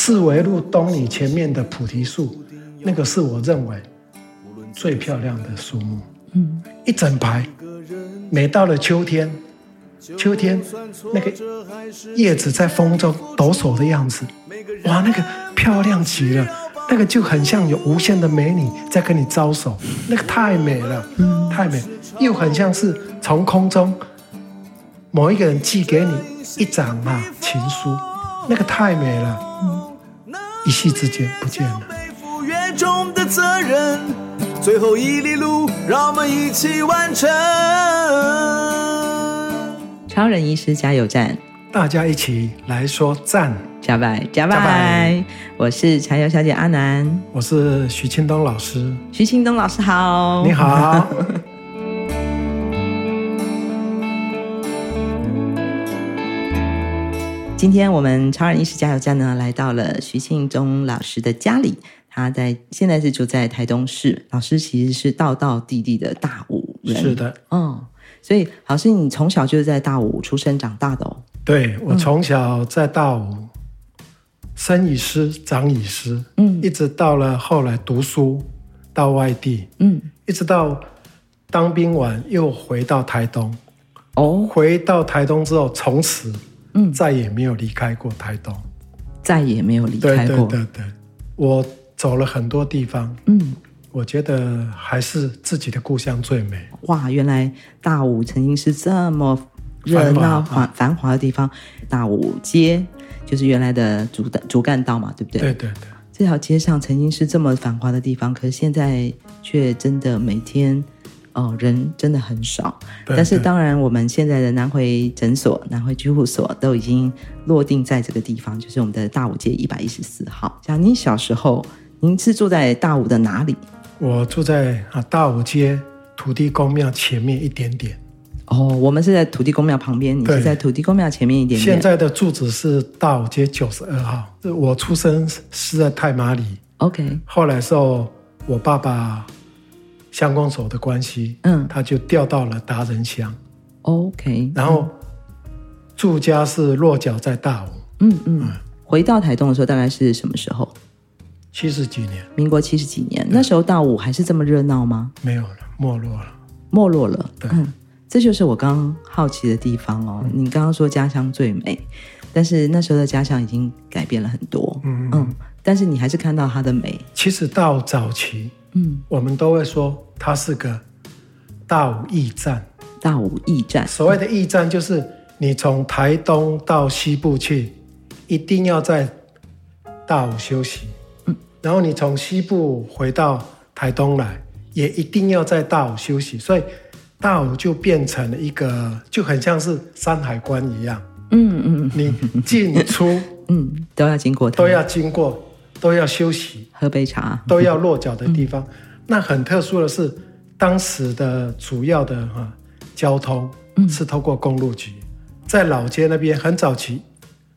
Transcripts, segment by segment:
四维路东里前面的菩提树，那个是我认为最漂亮的树木。嗯，一整排，每到了秋天，秋天那个叶子在风中抖擞的样子，哇，那个漂亮极了，那个就很像有无限的美女在跟你招手，那个太美了，太美，又很像是从空中某一个人寄给你一张啊情书，那个太美了，一夕之间不见了。最后一里路，让我们一起完成。超人医师加油站，大家一起来说赞，加拜加拜。我是柴油小姐阿南，我是徐庆东老师。徐庆东老师好，你好。今天我们超人医师加油站呢，来到了徐庆忠老师的家里。他在现在是住在台东市，老师其实是道道地地的大武人。是的，嗯，所以老师你从小就是在大武出生长大的哦。对，我从小在大武，生以师，长以师，嗯，一直到了后来读书到外地，嗯，一直到当兵完又回到台东，哦，回到台东之后，从此嗯再也没有离开过台东，再也没有离开过，对对对对，我。走了很多地方，嗯，我觉得还是自己的故乡最美。哇，原来大武曾经是这么热闹、繁繁华的地方。大武街就是原来的主主干道嘛，对不对？对对对。这条街上曾经是这么繁华的地方，可是现在却真的每天哦人真的很少。但是当然，我们现在的南回诊所、南回居护所都已经落定在这个地方，就是我们的大武街一百一十四号。像您小时候。您是住在大武的哪里？我住在啊大武街土地公庙前面一点点。哦，我们是在土地公庙旁边，你是在土地公庙前面一点点。现在的住址是大武街九十二号。我出生是在太麻里。OK。后来时候我爸爸乡公所的关系，嗯，他就调到了达人乡。OK。然后住家是落脚在大武。嗯嗯。嗯，回到台东的时候，大概是什么时候？七十几年，民国七十几年，那时候大武还是这么热闹吗？没有了，没落了，没落了。对，嗯，这就是我刚刚好奇的地方哦。嗯、你刚刚说家乡最美，但是那时候的家乡已经改变了很多。嗯嗯，但是你还是看到它的美。其实到早期，嗯，我们都会说它是个大武驿站。大武驿站，所谓的驿站就是你从台东到西部去，一定要在大武休息。然后你从西部回到台东来，也一定要在大武休息，所以大武就变成了一个，就很像是山海关一样。嗯嗯，你进出 嗯都要经过，都要经过，都要休息，喝杯茶，都要落脚的地方。嗯、那很特殊的是，当时的主要的哈交通是透过公路局，在老街那边很早期，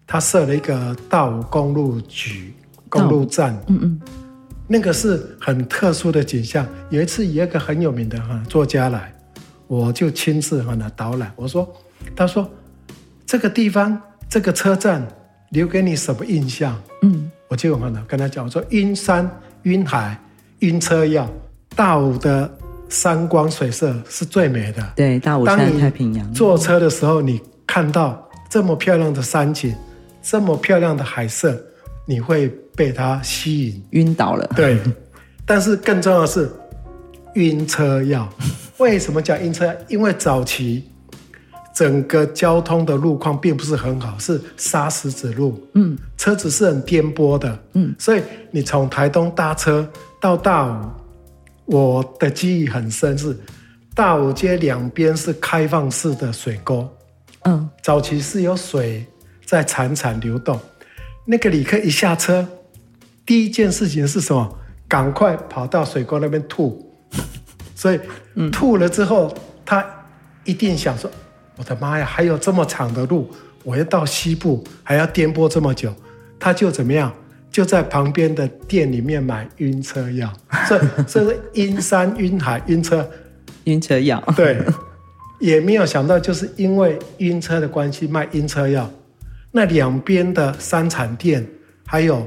他设了一个大武公路局。公路站，嗯嗯，那个是很特殊的景象。有一次，有一个很有名的哈作家来，我就亲自和他导览。我说，他说这个地方这个车站留给你什么印象？嗯，我就跟他讲，我说晕山、晕海、晕车药，大武的山光水色是最美的。对，大武山太平洋。坐车的时候，你看到这么漂亮的山景，这么漂亮的海色，你会。被它吸引，晕倒了。对，但是更重要的是晕车药。为什么叫晕车药？因为早期整个交通的路况并不是很好，是砂石子路。嗯，车子是很颠簸的。嗯，所以你从台东搭车到大武，我的记忆很深，是大武街两边是开放式的水沟。嗯，早期是有水在潺潺流动，那个旅客一下车。第一件事情是什么？赶快跑到水沟那边吐，所以吐了之后，他一定想说：“我的妈呀，还有这么长的路，我要到西部，还要颠簸这么久。”他就怎么样？就在旁边的店里面买晕车药，所以这是晕山、晕海、晕车、晕车药。对，也没有想到，就是因为晕车的关系卖晕车药，那两边的三产店。还有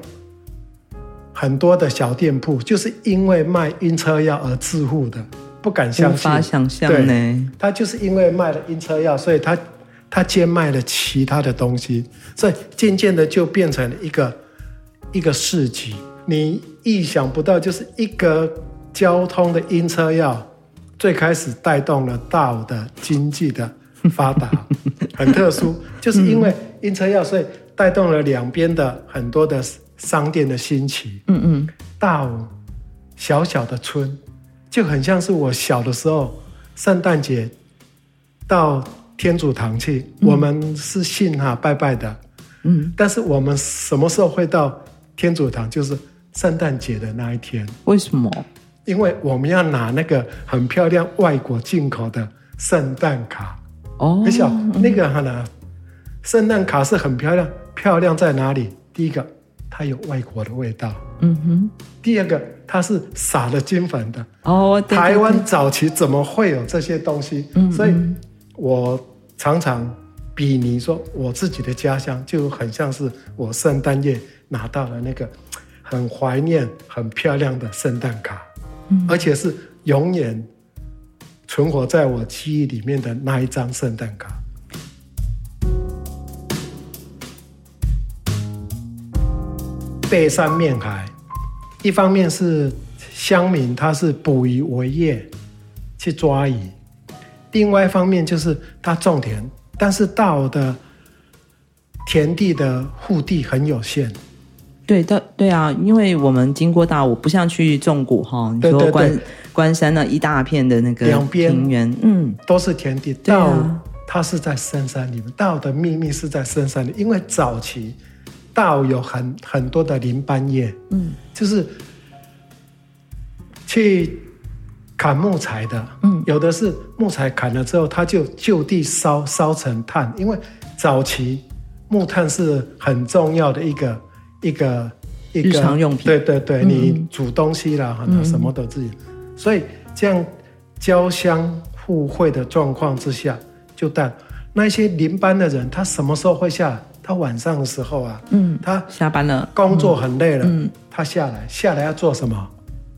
很多的小店铺，就是因为卖晕车药而致富的，不敢相信，无法想象呢。他就是因为卖了晕车药，所以他他兼卖了其他的东西，所以渐渐的就变成了一个一个市集。你意想不到，就是一个交通的晕车药，最开始带动了大武的经济的发达，很特殊，就是因为晕车药，所以带动了两边的很多的商店的兴起。嗯嗯，大武小小的村，就很像是我小的时候，圣诞节到天主堂去，我们是信哈拜拜的。嗯，但是我们什么时候会到天主堂？就是。圣诞节的那一天，为什么？因为我们要拿那个很漂亮外国进口的圣诞卡哦。而且那个哈呢，圣诞卡是很漂亮，漂亮在哪里？第一个，它有外国的味道。嗯哼。第二个，它是撒了金粉的哦。台湾早期怎么会有这些东西？嗯。所以我常常比拟说，我自己的家乡就很像是我圣诞夜拿到了那个。很怀念很漂亮的圣诞卡，嗯，而且是永远存活在我记忆里面的那一张圣诞卡。背山面海，一方面是乡民他是捕鱼为业去抓鱼，另外一方面就是他种田，但是大的田地的户地很有限。对的，对啊，因为我们经过大武，不像去纵谷哈，你说关关山那一大片的那个平原，嗯，都是田地。大武它是在深山里面，大武的秘密是在深山里，因为早期大武有很很多的林班业，嗯，就是去砍木材的，嗯，有的是木材砍了之后，他就就地烧烧成炭，因为早期木炭是很重要的一个。一个一个日常用品，对对对，嗯、你煮东西啦，哈、嗯，什么都自己，所以这样交相互惠的状况之下，就但那些林班的人，他什么时候会下来？他晚上的时候啊，嗯，他下班了，工作很累了，嗯，他下来，下来要做什么？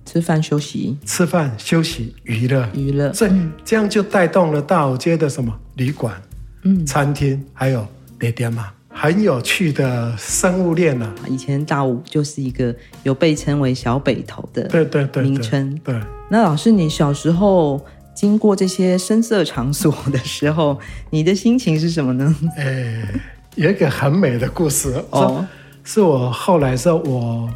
吃饭休息，吃饭休息娱乐娱乐，所以这样就带动了大武街的什么旅馆、嗯，餐厅，还有别店嘛。很有趣的生物链呢、啊。以前大武就是一个有被称为小北头的对对对名称。对，那老师，你小时候经过这些声色场所的时候，你的心情是什么呢？哎，有一个很美的故事哦，是我后来时候我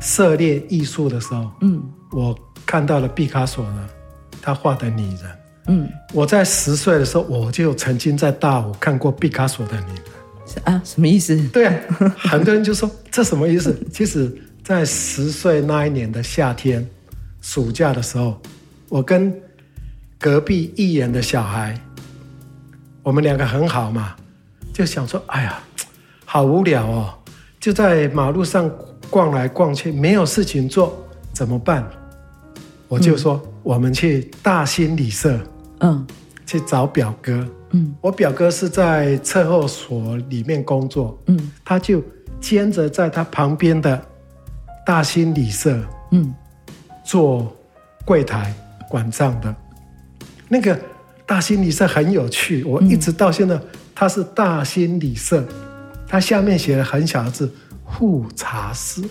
涉猎艺术的时候，嗯，我看到了毕卡索呢，他画的女人，嗯，我在十岁的时候，我就曾经在大武看过毕卡索的女人。啊，什么意思？对啊，很多人就说这什么意思？其实，在十岁那一年的夏天，暑假的时候，我跟隔壁一眼的小孩，我们两个很好嘛，就想说，哎呀，好无聊哦，就在马路上逛来逛去，没有事情做，怎么办？我就说，嗯、我们去大兴旅社，嗯，去找表哥。嗯，我表哥是在测候所里面工作，嗯，他就兼着在他旁边的大兴旅社，嗯，做柜台管账的。那个大兴旅社很有趣，我一直到现在，他是大兴旅社，他下面写了很小的字“富茶师”，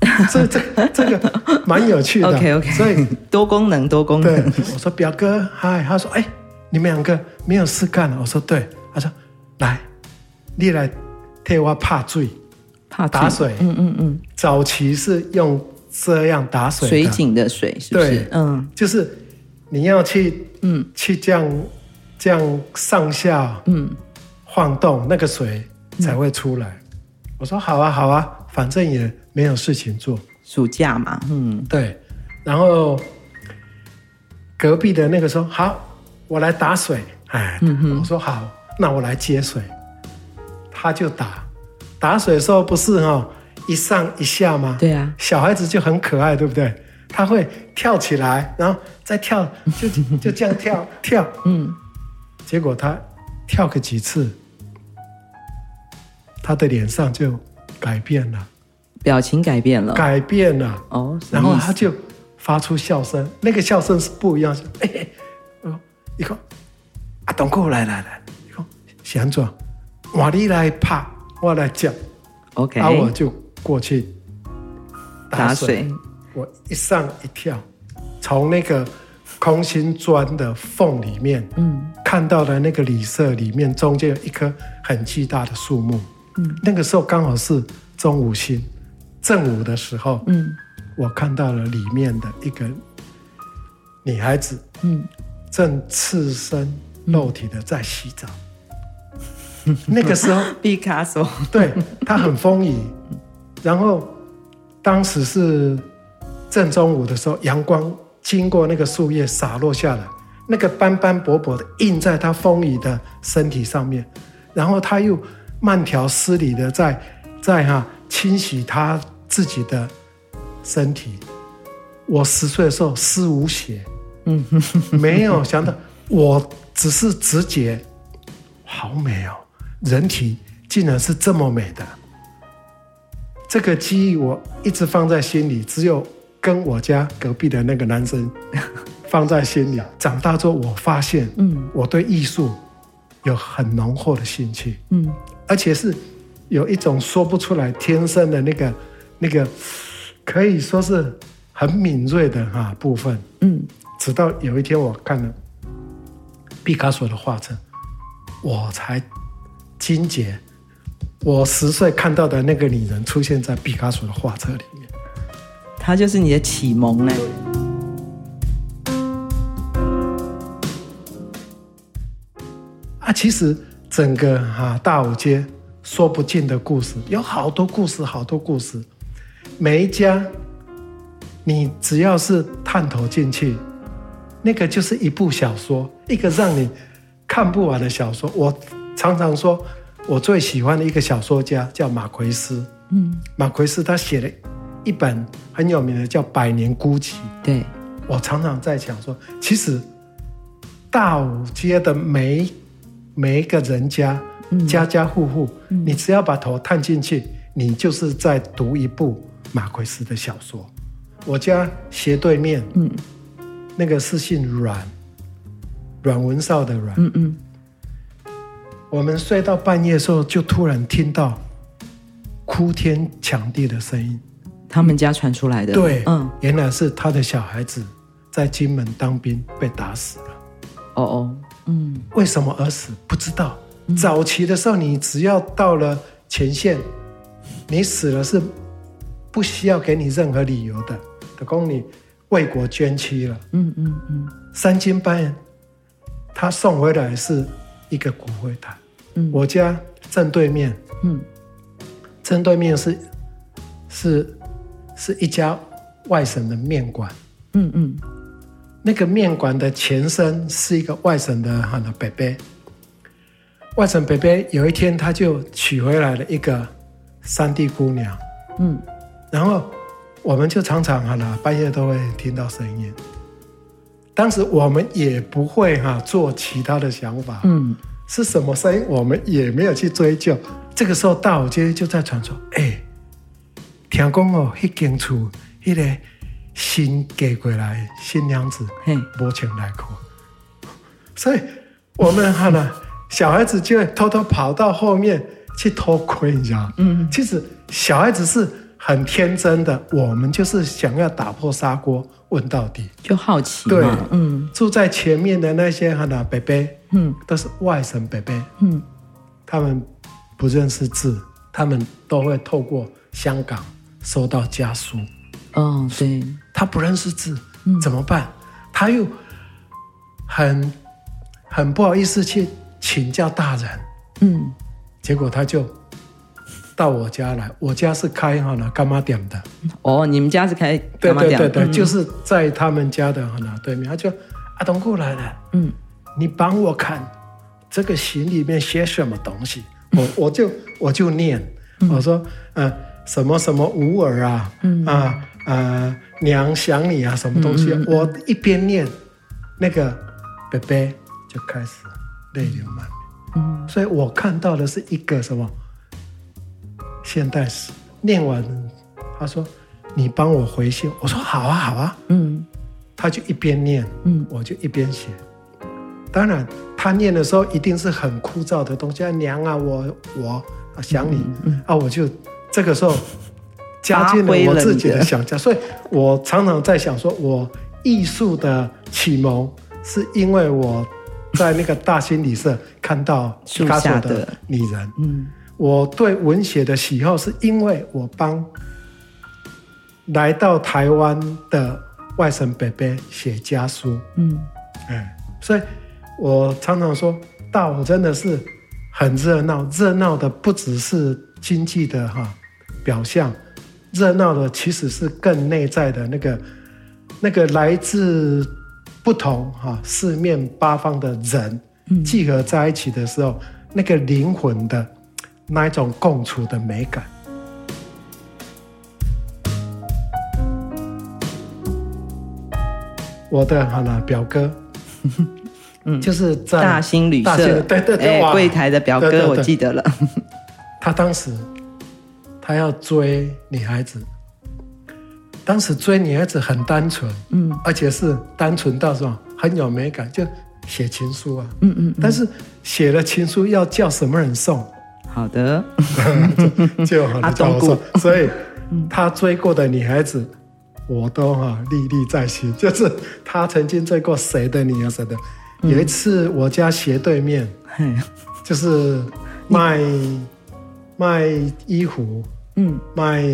这这这个蛮有趣的。OK OK，所以 多功能多功能。对，我说表哥嗨，他说哎。你们两个没有事干了，我说对。他说：“来，你来替我怕醉，怕打水。嗯嗯嗯。早期是用这样打水，水井的水是不是？对，嗯，就是你要去，嗯，去这样这样上下，嗯，晃动那个水才会出来。嗯、我说好啊好啊，反正也没有事情做，暑假嘛，嗯，对。然后隔壁的那个说好。”我来打水，哎，我说好，那我来接水，他就打，打水的时候不是哈一上一下吗？对啊，小孩子就很可爱，对不对？他会跳起来，然后再跳，就就这样跳跳，嗯，结果他跳个几次，他的脸上就改变了，表情改变了，改变了。哦，然后他就发出笑声，那个笑声是不一样。哎哎，哦，一个啊，东哥来来来，你看想转，我你来拍，我来讲，OK，然后我就过去打水，打水。我一上一跳，从那个空心砖的缝里面，嗯，看到了那个里舍里面中间有一棵很巨大的树木，嗯，那个时候刚好是中午星。正午的时候，嗯，我看到了里面的一个女孩子，嗯，正赤身露体的在洗澡。嗯、那个时候，毕卡索，对，她很丰腴。然后当时是正中午的时候，阳光经过那个树叶洒落下来，那个斑斑驳驳的印在她丰腴的身体上面。然后她又慢条斯理的在在哈清洗他。自己的身体，我十岁的时候尸无血，嗯，没有想到，我只是直觉，好美哦，人体竟然是这么美的，这个记忆我一直放在心里，只有跟我家隔壁的那个男生 放在心里。长大之后，我发现，嗯，我对艺术有很浓厚的兴趣，嗯，而且是有一种说不出来天生的那个。那个可以说是很敏锐的哈部分，嗯，直到有一天我看了毕卡索的画册，我才惊觉，我十岁看到的那个女人出现在毕卡索的画册里面，她就是你的启蒙呢。啊，其实整个哈大五街说不尽的故事，有好多故事，好多故事。每一家，你只要是探头进去，那个就是一部小说，一个让你看不完的小说。我常常说，我最喜欢的一个小说家叫马奎斯。嗯，马奎斯他写了一本很有名的叫《百年孤寂》。对，我常常在想说，其实大五街的每每一个人家，嗯、家家户户，嗯、你只要把头探进去，你就是在读一部。马奎斯的小说，我家斜对面，嗯，那个是姓阮，阮文绍的阮，嗯嗯。我们睡到半夜的时候，就突然听到哭天抢地的声音，他们家传出来的，对，嗯，原来是他的小孩子在金门当兵被打死了。哦哦，嗯，为什么而死？不知道。早期的时候，你只要到了前线，你死了是。不需要给你任何理由的，的供你为国捐躯了。嗯嗯嗯。三更半夜，他送回来是一个骨灰坛。嗯。我家正对面，嗯，正对面是是是一家外省的面馆。嗯嗯。那个面馆的前身是一个外省的很多伯伯。外省伯伯有一天他就娶回来了一个山地姑娘。嗯。然后我们就常常哈啦，半夜都会听到声音。当时我们也不会哈做其他的想法，嗯，是什么声音我们也没有去追究。这个时候大武街就在传说，哎，听讲哦，一间厝一个新嫁过来新娘子，嘿，无穿内裤，所以我们哈呢，小孩子就会偷偷跑到后面去偷窥，你知道？嗯，其实小孩子是。很天真的，我们就是想要打破砂锅问到底，就好奇。对，嗯，住在前面的那些哈呢伯伯，嗯，都是外省伯伯，嗯，他们不认识字，他们都会透过香港收到家书。哦，对，他不认识字，嗯，怎么办？他又很很不好意思去请教大人，嗯，结果他就。到我家来，我家是开哈那干妈店的。哦，你们家是开干妈店？对对对对，嗯、就是在他们家的哈那对面。他就阿东过来了，嗯，你帮我看这个信里面写什么东西？嗯、我 我就我就念，嗯、我说呃什么什么无耳啊，嗯、啊呃娘想你啊，什么东西？嗯嗯嗯、我一边念，那个贝贝就开始泪流满面。嗯，所以我看到的是一个什么？现代史念完他说：“你帮我回信。”我说：“好啊，好啊。”嗯，他就一边念，嗯，我就一边写。当然，他念的时候一定是很枯燥的东西啊，娘啊，我我想你、嗯嗯、啊，我就这个时候加进了我自己的。想象，所以我常常在想说，我艺术的启蒙是因为我在那个大心理社看到毕卡索的女人，嗯。我对文学的喜好，是因为我帮来到台湾的外甥伯伯写家书。嗯，哎，所以我常常说，大武真的是很热闹，热闹的不只是经济的哈表象，热闹的其实是更内在的那个那个来自不同哈四面八方的人聚合在一起的时候，那个灵魂的。那一种共处的美感。我的好了表哥，嗯，就是在大兴旅社，对对对，欸、柜台的表哥，我记得了。他当时他要追女孩子，当时追女孩子很单纯，嗯，而且是单纯到什么很有美感，就写情书啊，嗯，嗯嗯，但是写了情书要叫什么人送？好的，就很早熟，所以他追过的女孩子，我都哈历历在心。就是他曾经追过谁的女孩子的。有一次我家斜对面，就是卖卖衣服、嗯，卖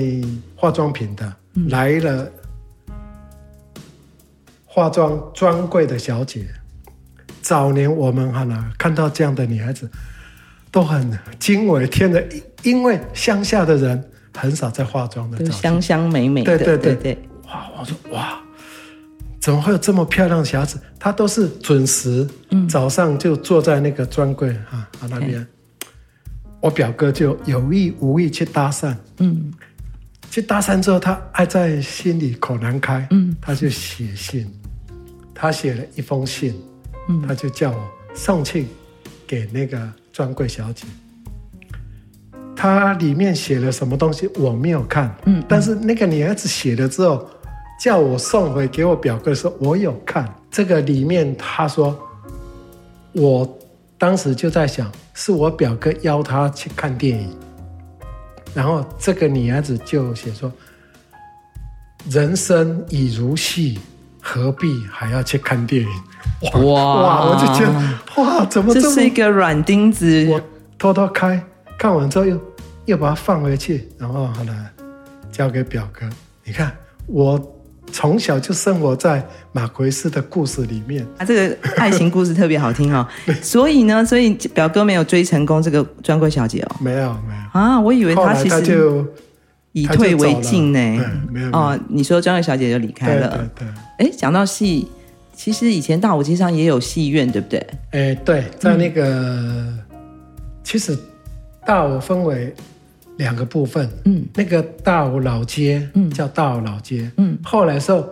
化妆品的，来了化妆专柜的小姐。早年我们哈呢看到这样的女孩子。都很惊为天人，因为乡下的人很少在化妆的，香香美美的，对对对，对，对哇！我说哇，怎么会有这么漂亮的小孩子？她都是准时，早上就坐在那个专柜啊啊那边。我表哥就有意无意去搭讪，嗯，去搭讪之后，他还在心里口难开，嗯，他就写信，他写了一封信，嗯，他就叫我送去给那个。专柜小姐，他里面写了什么东西我没有看，嗯，嗯，但是那个女孩子写了之后，叫我送回给我表哥的时候，我有看。这个里面，他说，我当时就在想，是我表哥邀他去看电影，然后这个女孩子就写说，人生已如戏，何必还要去看电影？哇哇，哇！我就觉得哇，怎么这，么这是一个软钉子？我偷偷开，看完之后又又把它放回去，然后后来交给表哥。你看，我从小就生活在马奎斯的故事里面。啊，这个爱情故事特别好听哦。所以呢，所以表哥没有追成功这个专柜小姐哦。没有没有啊，我以为他其实就以退为进呢。没有哦，你说专柜小姐就离开了。对。哎，讲到戏。其实以前大武街上也有戏院，对不对？哎，对，在那个、嗯、其实大武分为两个部分，嗯，那个大武老街，嗯，叫大武老街，嗯，后来时候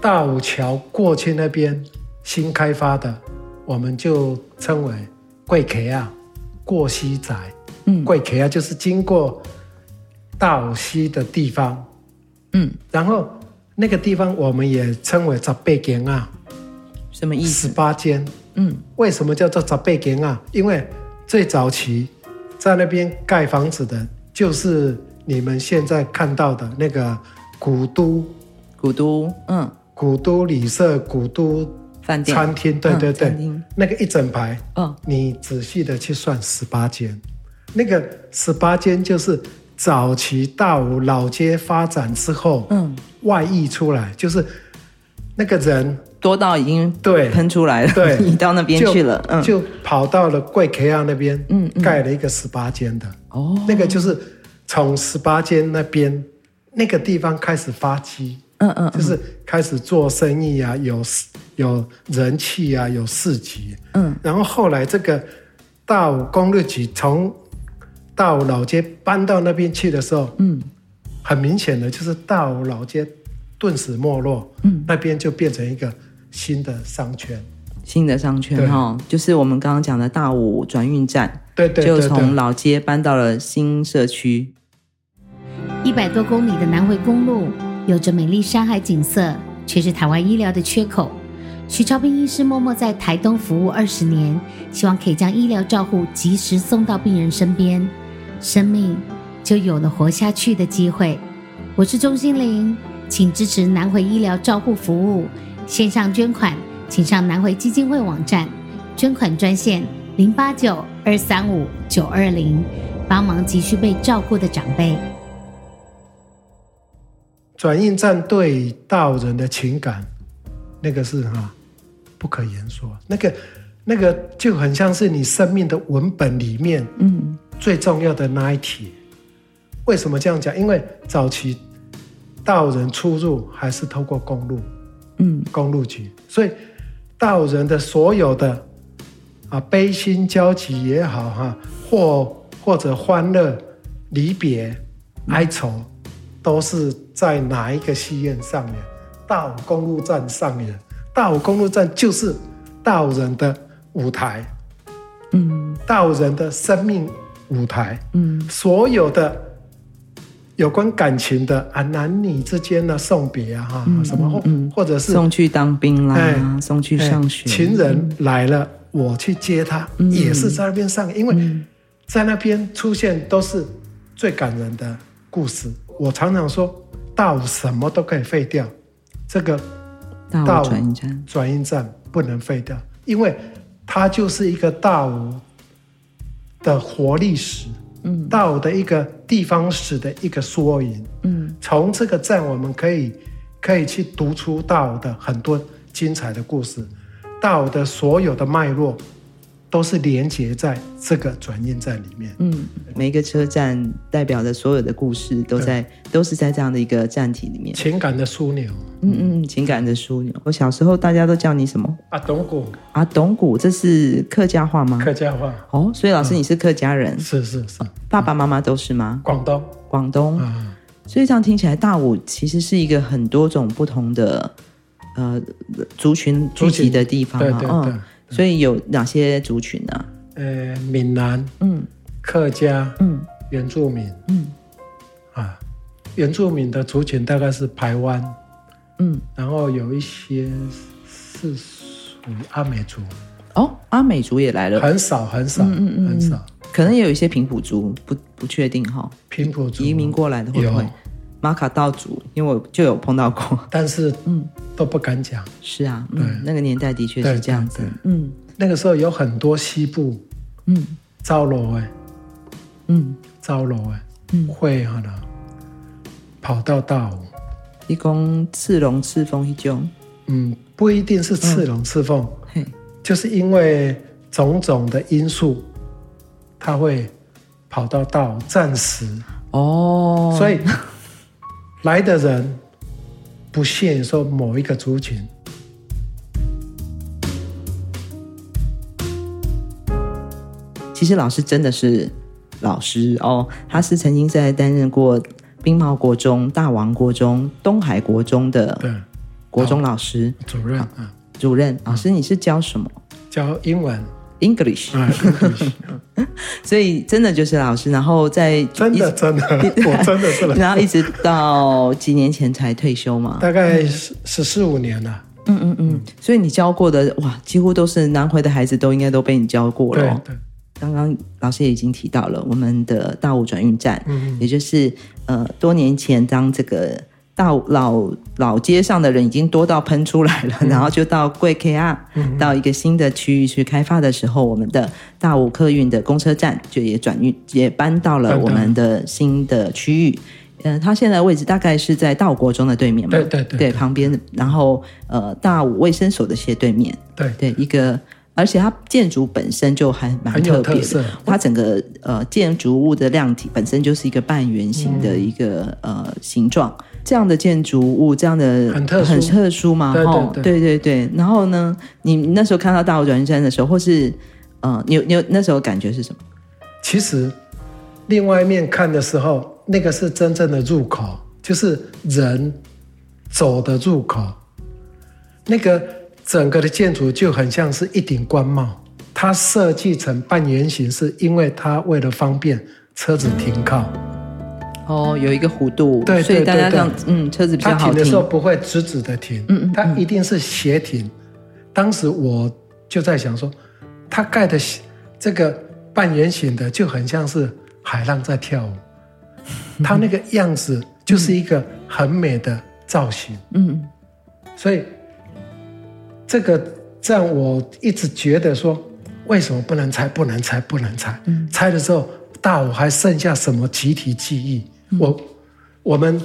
大武桥过去那边新开发的，我们就称为贵客啊，过溪仔，嗯，贵客啊就是经过大武溪的地方，嗯，然后。那个地方我们也称为十八间啊，什么意思？十八间。嗯，为什么叫做十八间啊？因为最早期在那边盖房子的，就是你们现在看到的那个古都，古都，嗯，古都旅社、古都饭店、餐厅，对对对，嗯、那个一整排，嗯，你仔细的去算十八间，那个十八间就是。早期大武老街发展之后，嗯，外溢出来就是那个人多到已经对喷出来了，对，移到那边去了，嗯，就跑到了贵客亚那边，嗯，盖了一个十八间的，哦，那个就是从十八间那边那个地方开始发迹，嗯嗯，就是开始做生意啊，有有人气啊，有市集，嗯，然后后来这个大武工业局从大武老街搬到那边去的时候，嗯，很明显的就是大武老街顿时没落，嗯，那边就变成一个新的商圈，新的商圈哈，就是我们刚刚讲的大武转运站，对对，对，对，就从老街搬到了新社区。一百多公里的南回公路，有着美丽山海景色，却是台湾医疗的缺口。徐超斌医师默默在台东服务二十年，希望可以将医疗照护及时送到病人身边，生命就有了活下去的机会。我是钟心凌，请支持南回医疗照护服务，线上捐款，请上南回基金会网站，捐款专线零八九二三五九二零，帮忙急需被照顾的长辈。转运站对道人的情感，那个是哈不可言说。那个那个就很像是你生命的文本里面，嗯，最重要的那一帖。为什么这样讲？因为早期道人出入还是透过公路，嗯，公路局，所以道人的所有的啊悲心交集也好哈，或或者欢乐离别哀愁。都是在哪一个戏院上演？大武公路站上演。大武公路站就是道人的舞台，嗯，道人的生命舞台，嗯，所有的有关感情的啊，男女之间的送别啊，哈、嗯，什么或、嗯、或者是送去当兵啦，哎、送去上学，哎、情人来了，我去接他，嗯、也是在那边上，因为在那边出现都是最感人的故事。我常常说，道什么都可以废掉，这个道转运站转运站不能废掉，因为它就是一个道的活历史，嗯，道的一个地方史的一个缩影，嗯，从这个站我们可以可以去读出道的很多精彩的故事，道的所有的脉络。都是连接在这个转运站里面。嗯，每一个车站代表的所有的故事都在，都是在这样的一个站体里面。情感的枢纽。嗯嗯，情感的枢纽。我小时候大家都叫你什么？阿董古。阿董古，这是客家话吗？客家话。哦，所以老师你是客家人？嗯、是是是。爸爸妈妈都是吗？广东。广东。嗯。所以这样听起来，大武其实是一个很多种不同的呃族群聚集的地方。对对所以有哪些族群呢？呃，闽南，嗯，客家，嗯，原住民，嗯，啊，原住民的族群大概是台湾，嗯，然后有一些是属于阿美族。哦，阿美族也来了，很少很少，嗯嗯嗯，很少，可能也有一些平埔族，不不确定哈。平埔族移民过来的会不会？马卡道族，因为我就有碰到过，但是嗯。都不敢讲，是啊，嗯，那个年代的确是这样子，嗯，那个时候有很多西部，嗯，招楼哎，嗯，招楼哎，嗯，会哈呢，跑到大武，一共赤龙赤凤一种，嗯，不一定是赤龙赤凤，嘿，就是因为种种的因素，他会跑到大武暂时。哦，所以来的人。不限说某一个族群。其实老师真的是老师哦，他是曾经在担任过兵茂国中、大王国中、东海国中的国中老师主任啊。主任老师，你是教什么？教英文。English，所以真的就是老师，然后在真的真的，我真的是老师，然后一直到几年前才退休嘛，大概十十四五年了。嗯嗯嗯，所以你教过的哇，几乎都是南回的孩子，都应该都被你教过了。对对，刚刚老师也已经提到了我们的大武转运站，嗯，也就是呃多年前当这个。到老老街上的人已经多到喷出来了，嗯、然后就到贵 K R，，嗯、到一个新的区域去开发的时候，我们的大武客运的公车站就也转运也搬到了我们的新的区域。嗯、呃，它现在的位置大概是在大武国中的对面嘛？对对对，对，旁边，然后呃大武卫生所的斜对面。对对，一个，而且它建筑本身就还蛮特别的，它整个呃建筑物的量体本身就是一个半圆形的一个、嗯、呃形状。这样的建筑物，这样的很特殊，很特殊嘛？对对对。然后呢，你那时候看到大武转运站的时候，或是呃，你有你有那时候感觉是什么？其实，另外一面看的时候，那个是真正的入口，就是人走的入口。那个整个的建筑就很像是一顶官帽，它设计成半圆形，是因为它为了方便车子停靠。哦，有一个弧度，对，所以大家这样，嗯，车子比较好停。它停的时候不会直直的停，嗯嗯，它一定是斜停。当时我就在想说，它盖的这个半圆形的就很像是海浪在跳舞，它那个样子就是一个很美的造型。嗯，所以这个让我一直觉得说，为什么不能拆？不能拆？不能拆？嗯，拆的时候大武还剩下什么集体记忆？嗯、我我们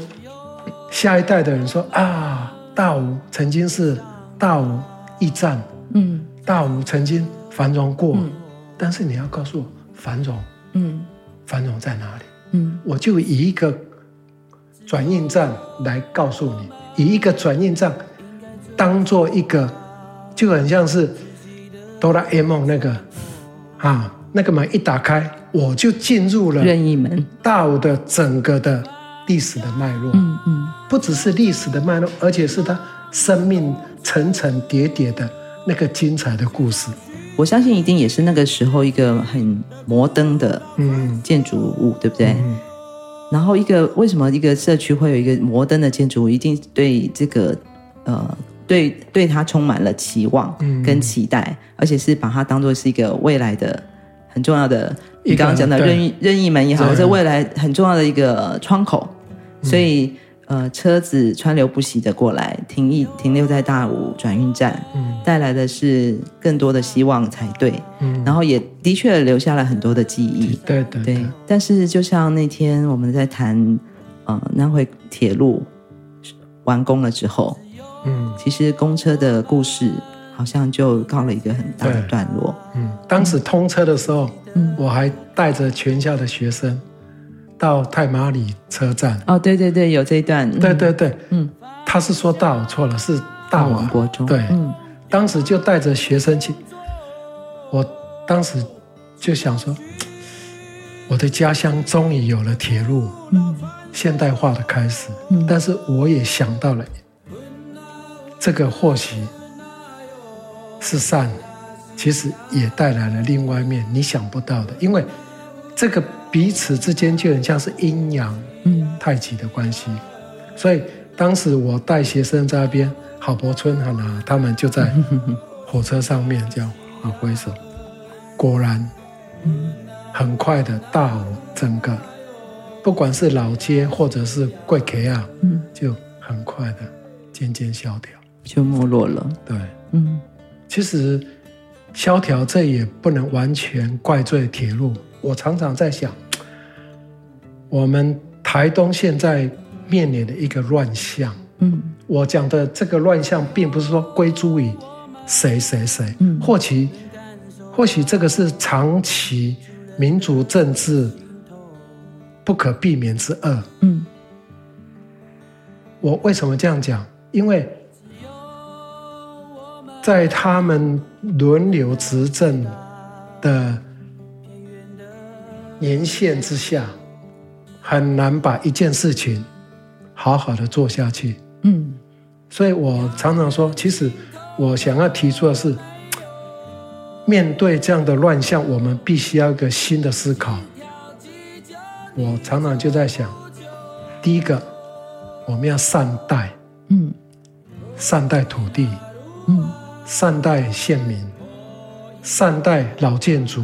下一代的人说啊，大吴曾经是大吴驿站，嗯，大吴曾经繁荣过，嗯、但是你要告诉我繁荣，嗯，繁荣在哪里？嗯，我就以一个转运站来告诉你，以一个转运站当做一个，就很像是哆啦 A 梦那个啊，那个门一打开。我就进入了任意门，道的整个的历史的脉络，嗯嗯，不只是历史的脉络，而且是他生命层层叠叠的那个精彩的故事。我相信一定也是那个时候一个很摩登的嗯。建筑物，嗯、对不对？嗯、然后一个为什么一个社区会有一个摩登的建筑物，一定对这个呃对对它充满了期望跟期待，嗯、而且是把它当做是一个未来的很重要的。你刚刚讲的任意任意门也好，在未来很重要的一个窗口，所以呃，车子川流不息的过来停一停留在大武转运站，嗯，带来的是更多的希望才对，嗯，然后也的确留下了很多的记忆，对对对。但是就像那天我们在谈呃南回铁路完工了之后，嗯，其实公车的故事好像就告了一个很大的段落，嗯，当时通车的时候。嗯，我还带着全校的学生到太麻里车站。哦，对对对，有这一段。对对对，嗯，他是说大我错了，是大王国中。对，嗯，当时就带着学生去。我当时就想说，我的家乡终于有了铁路，嗯，现代化的开始。嗯，但是我也想到了，这个或许是善。其实也带来了另外一面你想不到的，因为这个彼此之间就很像是阴阳、嗯，太极的关系。所以当时我带学生在那边，郝柏村啊，他们就在 火车上面这样啊挥手。果然，很快的大武整个，不管是老街或者是贵客啊，嗯，就很快的渐渐萧条，就没落了。对，嗯，其实。萧条，这也不能完全怪罪铁路。我常常在想，我们台东现在面临的一个乱象。嗯，我讲的这个乱象，并不是说归诸于谁谁谁。嗯，或许或许这个是长期民主政治不可避免之恶。嗯，我为什么这样讲？因为。在他们轮流执政的年限之下，很难把一件事情好好的做下去。嗯，所以我常常说，其实我想要提出的是，面对这样的乱象，我们必须要一个新的思考。我常常就在想，第一个，我们要善待，嗯，善待土地，嗯。善待县民，善待老建筑，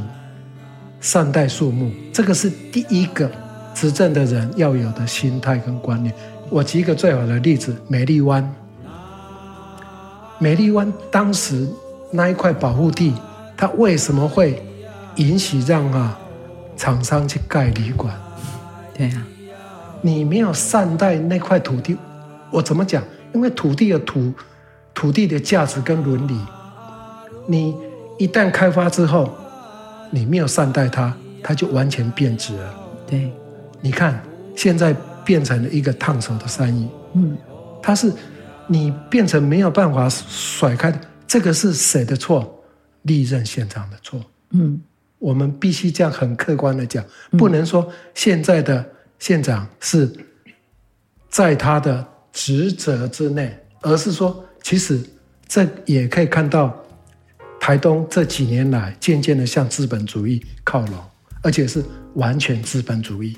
善待树木，这个是第一个执政的人要有的心态跟观念。我举一个最好的例子：美丽湾。美丽湾当时那一块保护地，它为什么会允许让啊厂商去盖旅馆？对啊，你没有善待那块土地，我怎么讲？因为土地的土。土地的价值跟伦理，你一旦开发之后，你没有善待它，它就完全变质了。对，你看现在变成了一个烫手的山芋。嗯，它是你变成没有办法甩开的，这个是谁的错？历任县长的错。嗯，我们必须这样很客观的讲，不能说现在的县长是在他的职责之内，而是说。其实，这也可以看到，台东这几年来渐渐的向资本主义靠拢，而且是完全资本主义。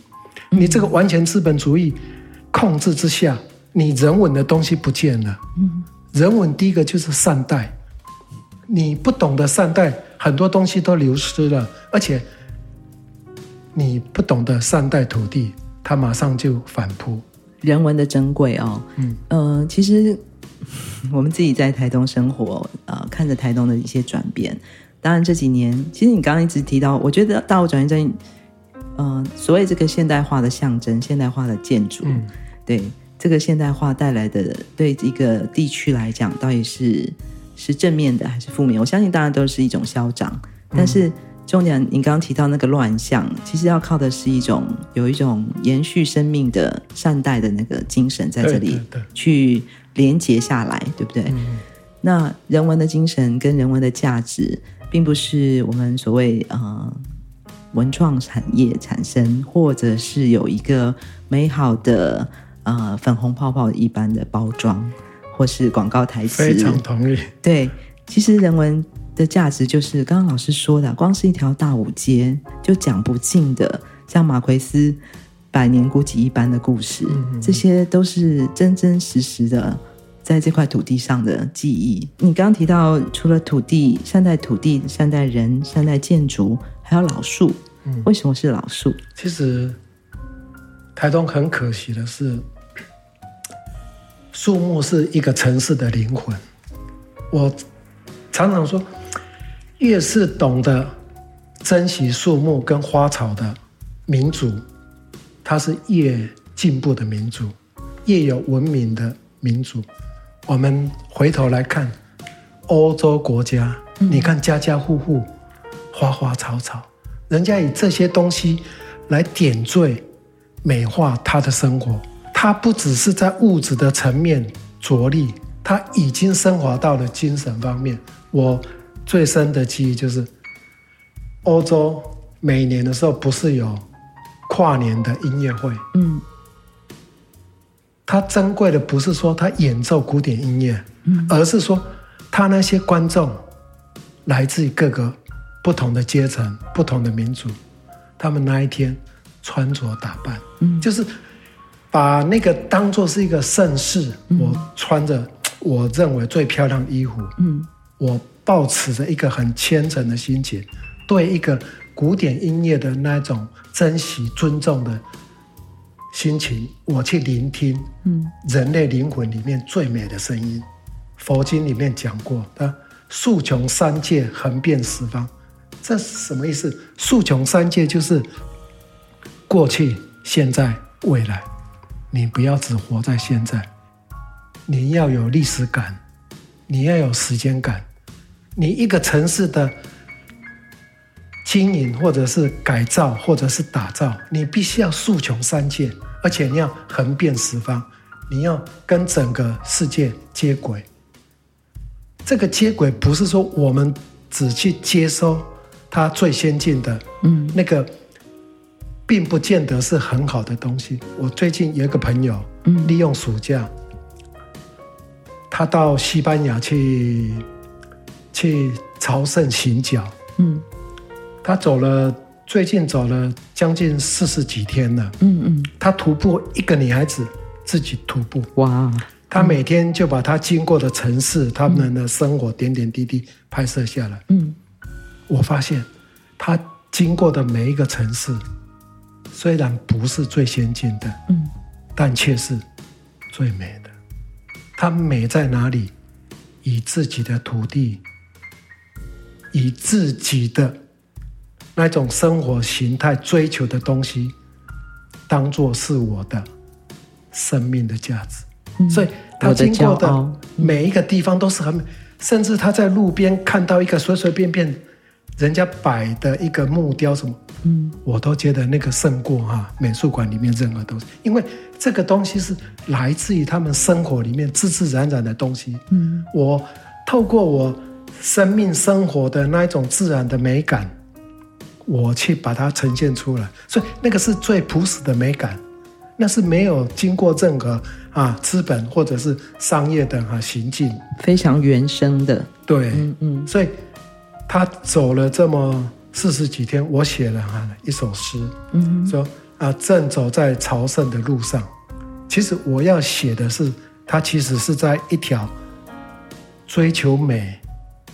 你这个完全资本主义控制之下，你人文的东西不见了。嗯，人文第一个就是善待，你不懂得善待，很多东西都流失了，而且你不懂得善待土地，它马上就反扑。人文的珍贵哦，嗯，呃，其实 我们自己在台东生活，呃，看着台东的一些转变。当然这几年，其实你刚刚一直提到，我觉得大武转运站，呃，所谓这个现代化的象征，现代化的建筑，嗯、对这个现代化带来的对一个地区来讲，到底是是正面的还是负面？我相信当然都是一种嚣张，但是。嗯重点，你刚刚提到那个乱象，其实要靠的是一种有一种延续生命的善待的那个精神在这里去连接下来，对不对？嗯、那人文的精神跟人文的价值，并不是我们所谓呃文创产业产生，或者是有一个美好的呃粉红泡泡一般的包装，或是广告台词。非常同意。对，其实人文。的价值就是刚刚老师说的，光是一条大五街就讲不尽的，像马奎斯百年孤寂一般的故事，这些都是真真实实的在这块土地上的记忆。你刚刚提到，除了土地，善待土地，善待人，善待建筑，还有老树。嗯，为什么是老树？其实台东很可惜的是，树木是一个城市的灵魂。我常常说。越是懂得珍惜树木跟花草的民族，它是越进步的民族，越有文明的民族。我们回头来看欧洲国家，你看家家户户花花草草，人家以这些东西来点缀、美化他的生活。他不只是在物质的层面着力，他已经升华到了精神方面。我。最深的记忆就是，欧洲每年的时候不是有跨年的音乐会？嗯，它珍贵的不是说他演奏古典音乐，嗯，而是说他那些观众来自于各个不同的阶层、不同的民族，他们那一天穿着打扮，嗯，就是把那个当做是一个盛世。我穿着 我认为最漂亮的衣服，嗯，我。抱持着一个很虔诚的心情，对一个古典音乐的那种珍惜、尊重的心情，我去聆听，嗯，人类灵魂里面最美的声音。佛经里面讲过，它树穷三界，横遍十方，这是什么意思？树穷三界就是过去、现在、未来，你不要只活在现在，你要有历史感，你要有时间感。你一个城市的经营，或者是改造，或者是打造，你必须要竖穷三界，而且你要横遍十方，你要跟整个世界接轨。这个接轨不是说我们只去接收它最先进的，嗯，那个并不见得是很好的东西。我最近有一个朋友，嗯，利用暑假，他到西班牙去。去朝圣行脚，嗯，他走了，最近走了将近四十几天了，嗯嗯，他徒步一个女孩子自己徒步，哇，他每天就把他经过的城市，他们的生活点点滴滴拍摄下来，嗯，我发现他经过的每一个城市，虽然不是最先进的，嗯，但却是最美的。它美在哪里？以自己的土地。以自己的那种生活形态追求的东西，当做是我的生命的价值，嗯、所以他经过的每一个地方都是很美，甚至他在路边看到一个随随便便人家摆的一个木雕什么，嗯，我都觉得那个胜过哈美术馆里面任何东西，因为这个东西是来自于他们生活里面自自然然的东西，嗯，我透过我。生命生活的那一种自然的美感，我去把它呈现出来，所以那个是最朴实的美感，那是没有经过任何啊资本或者是商业的啊行径，非常原生的。对，嗯嗯。所以他走了这么四十几天，我写了哈一首诗，嗯，说啊，正走在朝圣的路上。其实我要写的是，他其实是在一条追求美、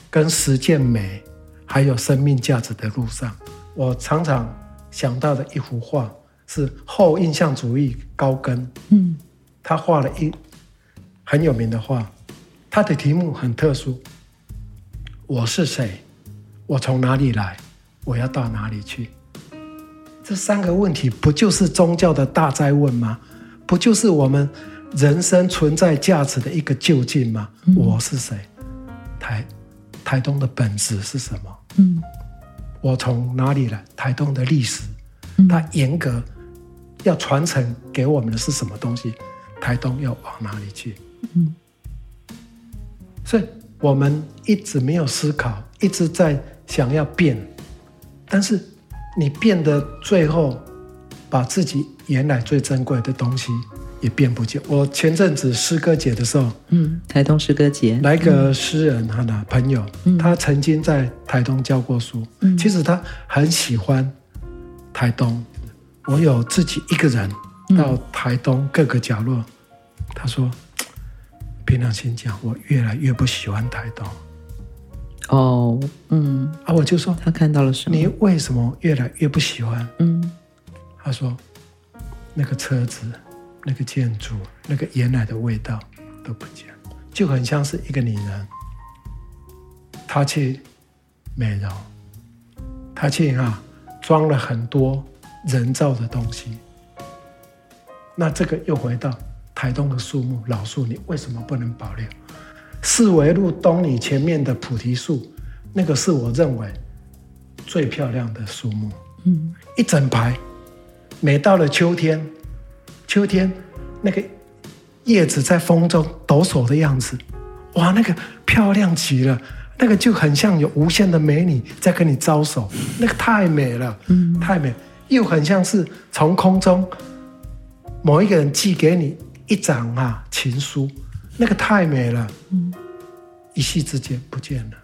跟实践美，还有生命价值的路上。我常常想到的一幅画是后印象主义高更，嗯，他画了一很有名的画，他的题目很特殊：我是谁？我从哪里来？我要到哪里去？这三个问题不就是宗教的大灾问吗？不就是我们人生存在价值的一个究竟吗？嗯、我是谁？台台东的本质是什么？嗯，我从哪里来？台东的历史，它严格要传承给我们的是什么东西？台东要往哪里去？嗯，所以我们一直没有思考，一直在想要变，但是。你变的最后，把自己原来最珍贵的东西也变不见。我前阵子诗歌节的时候，嗯，台东诗歌节，来个诗人他的朋友，嗯，他曾经在台东教过书，嗯，其实他很喜欢台东。我有自己一个人到台东各个角落，他说：“凭良心讲，我越来越不喜欢台东。”哦，嗯，啊，我就说他看到了什么？你为什么越来越不喜欢？嗯，他说那个车子、那个建筑、那个原来的味道都不见，就很像是一个女人，她去美容，她去啊装了很多人造的东西。那这个又回到台东的树木，老树，你为什么不能保留？四维路东里前面的菩提树，那个是我认为最漂亮的树木。嗯，一整排，每到了秋天，秋天那个叶子在风中抖擞的样子，哇，那个漂亮极了，那个就很像有无限的美女在跟你招手，那个太美了，嗯，太美，又很像是从空中某一个人寄给你一张啊情书。那个太美了，嗯，一夕之间不见了。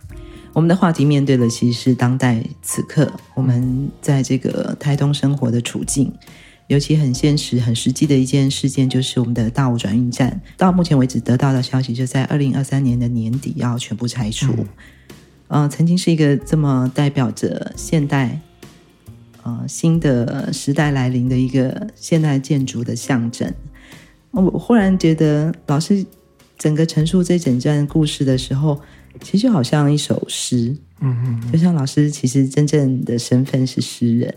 我们的话题面对的其实是当代此刻我们在这个台东生活的处境，尤其很现实、很实际的一件事件，就是我们的大武转运站。到目前为止得到的消息，就在二零二三年的年底要全部拆除。嗯、呃，曾经是一个这么代表着现代、呃新的时代来临的一个现代建筑的象征。我忽然觉得老师。整个陈述这整段故事的时候，其实就好像一首诗，嗯嗯，就像老师其实真正的身份是诗人。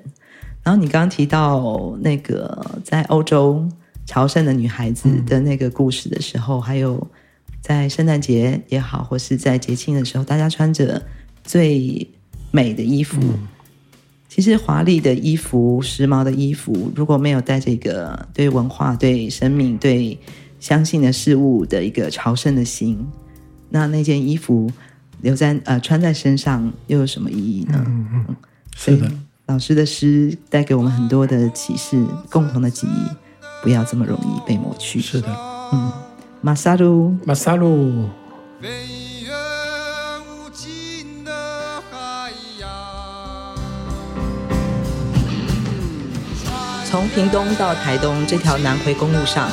然后你刚刚提到那个在欧洲朝圣的女孩子的那个故事的时候，嗯、还有在圣诞节也好，或是在节庆的时候，大家穿着最美的衣服。嗯、其实华丽的衣服、时髦的衣服，如果没有带这个对文化、对生命、对相信的事物的一个朝圣的心，那那件衣服留在呃穿在身上又有什么意义呢？嗯嗯，是的，老师的诗带给我们很多的启示，共同的记忆不要这么容易被抹去。是的，嗯，马萨鲁，马萨鲁。从屏东到台东这条南回公路上。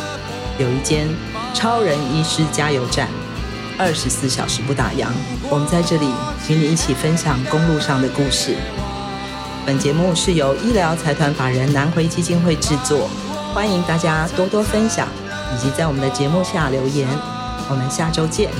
有一间超人医师加油站，二十四小时不打烊。我们在这里与你一起分享公路上的故事。本节目是由医疗财团法人南回基金会制作，欢迎大家多多分享，以及在我们的节目下留言。我们下周见。